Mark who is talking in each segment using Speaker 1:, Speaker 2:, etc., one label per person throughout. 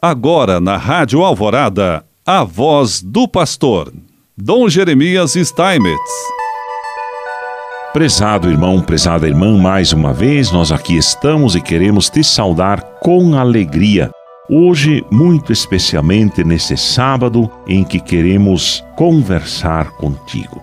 Speaker 1: Agora na Rádio Alvorada, a voz do pastor, Dom Jeremias Steinmetz.
Speaker 2: Prezado irmão, prezada irmã, mais uma vez nós aqui estamos e queremos te saudar com alegria. Hoje, muito especialmente nesse sábado em que queremos conversar contigo.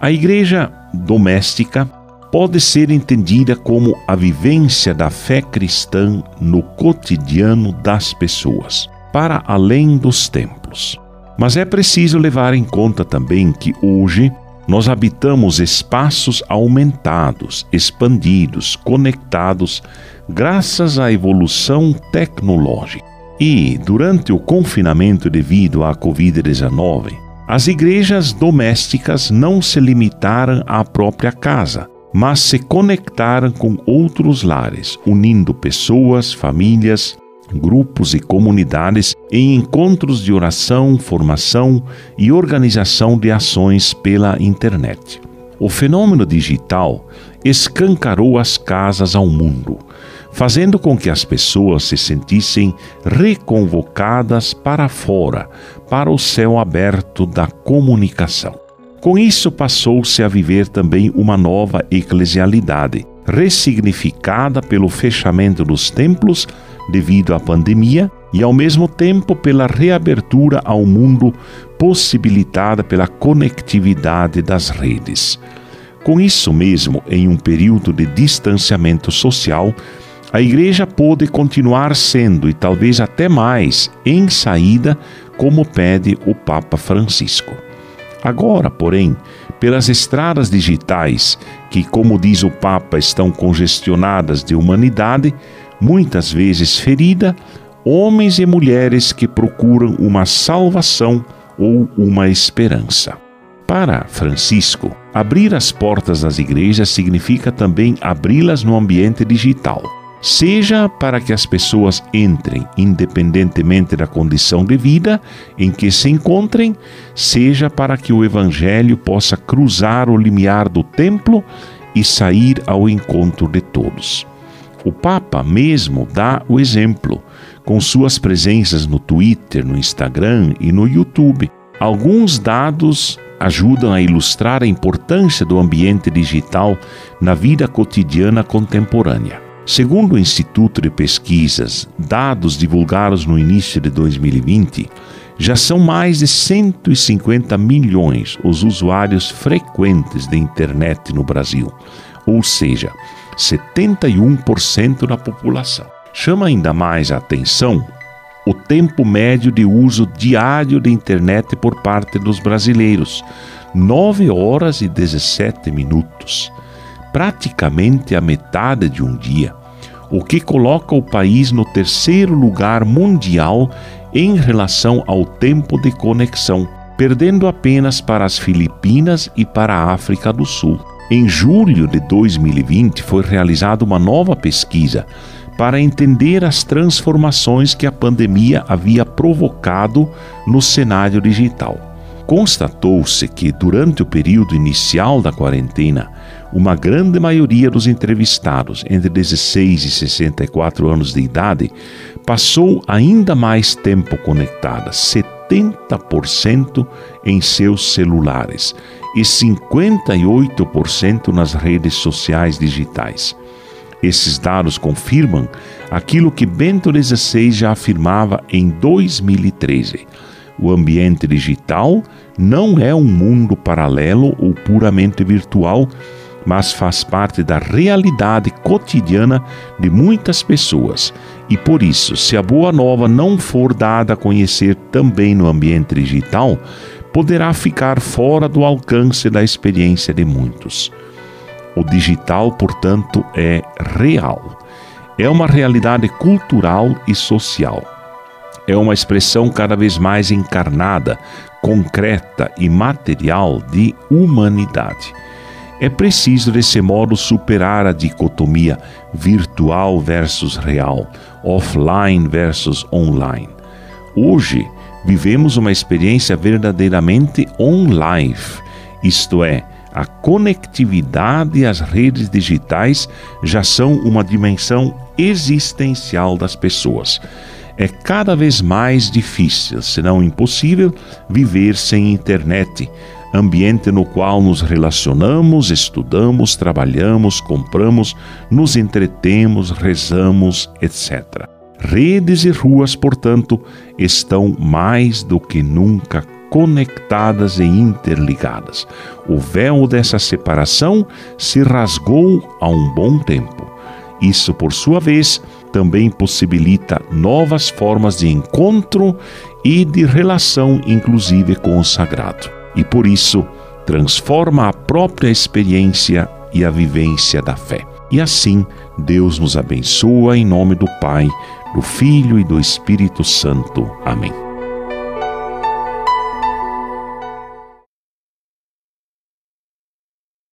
Speaker 2: A igreja doméstica pode ser entendida como a vivência da fé cristã no cotidiano das pessoas, para além dos templos. Mas é preciso levar em conta também que hoje nós habitamos espaços aumentados, expandidos, conectados, graças à evolução tecnológica. E, durante o confinamento devido à Covid-19, as igrejas domésticas não se limitaram à própria casa, mas se conectaram com outros lares, unindo pessoas, famílias, grupos e comunidades em encontros de oração, formação e organização de ações pela internet. O fenômeno digital escancarou as casas ao mundo, fazendo com que as pessoas se sentissem reconvocadas para fora, para o céu aberto da comunicação. Com isso, passou-se a viver também uma nova eclesialidade, ressignificada pelo fechamento dos templos devido à pandemia e, ao mesmo tempo, pela reabertura ao mundo possibilitada pela conectividade das redes. Com isso mesmo, em um período de distanciamento social, a Igreja pôde continuar sendo, e talvez até mais, em saída, como pede o Papa Francisco. Agora, porém, pelas estradas digitais, que, como diz o Papa, estão congestionadas de humanidade, muitas vezes ferida, homens e mulheres que procuram uma salvação ou uma esperança. Para Francisco, abrir as portas das igrejas significa também abri-las no ambiente digital seja para que as pessoas entrem, independentemente da condição de vida em que se encontrem, seja para que o Evangelho possa cruzar o limiar do templo e sair ao encontro de todos. O Papa mesmo dá o exemplo, com suas presenças no Twitter, no Instagram e no YouTube. Alguns dados ajudam a ilustrar a importância do ambiente digital na vida cotidiana contemporânea. Segundo o Instituto de Pesquisas, dados divulgados no início de 2020, já são mais de 150 milhões os usuários frequentes da internet no Brasil, ou seja, 71% da população. Chama ainda mais a atenção o tempo médio de uso diário da internet por parte dos brasileiros: 9 horas e 17 minutos praticamente a metade de um dia, o que coloca o país no terceiro lugar mundial em relação ao tempo de conexão, perdendo apenas para as Filipinas e para a África do Sul. Em julho de 2020 foi realizada uma nova pesquisa para entender as transformações que a pandemia havia provocado no cenário digital. Constatou-se que, durante o período inicial da quarentena, uma grande maioria dos entrevistados entre 16 e 64 anos de idade passou ainda mais tempo conectada, 70% em seus celulares e 58% nas redes sociais digitais. Esses dados confirmam aquilo que Bento XVI já afirmava em 2013. O ambiente digital não é um mundo paralelo ou puramente virtual, mas faz parte da realidade cotidiana de muitas pessoas. E por isso, se a boa nova não for dada a conhecer também no ambiente digital, poderá ficar fora do alcance da experiência de muitos. O digital, portanto, é real. É uma realidade cultural e social. É uma expressão cada vez mais encarnada, concreta e material de humanidade. É preciso, desse modo, superar a dicotomia virtual versus real, offline versus online. Hoje, vivemos uma experiência verdadeiramente online, isto é, a conectividade e as redes digitais já são uma dimensão existencial das pessoas. É cada vez mais difícil, se não impossível, viver sem internet, ambiente no qual nos relacionamos, estudamos, trabalhamos, compramos, nos entretemos, rezamos, etc. Redes e ruas, portanto, estão mais do que nunca conectadas e interligadas. O véu dessa separação se rasgou há um bom tempo. Isso, por sua vez, também possibilita novas formas de encontro e de relação, inclusive com o sagrado. E por isso, transforma a própria experiência e a vivência da fé. E assim, Deus nos abençoa em nome do Pai, do Filho e do Espírito Santo. Amém.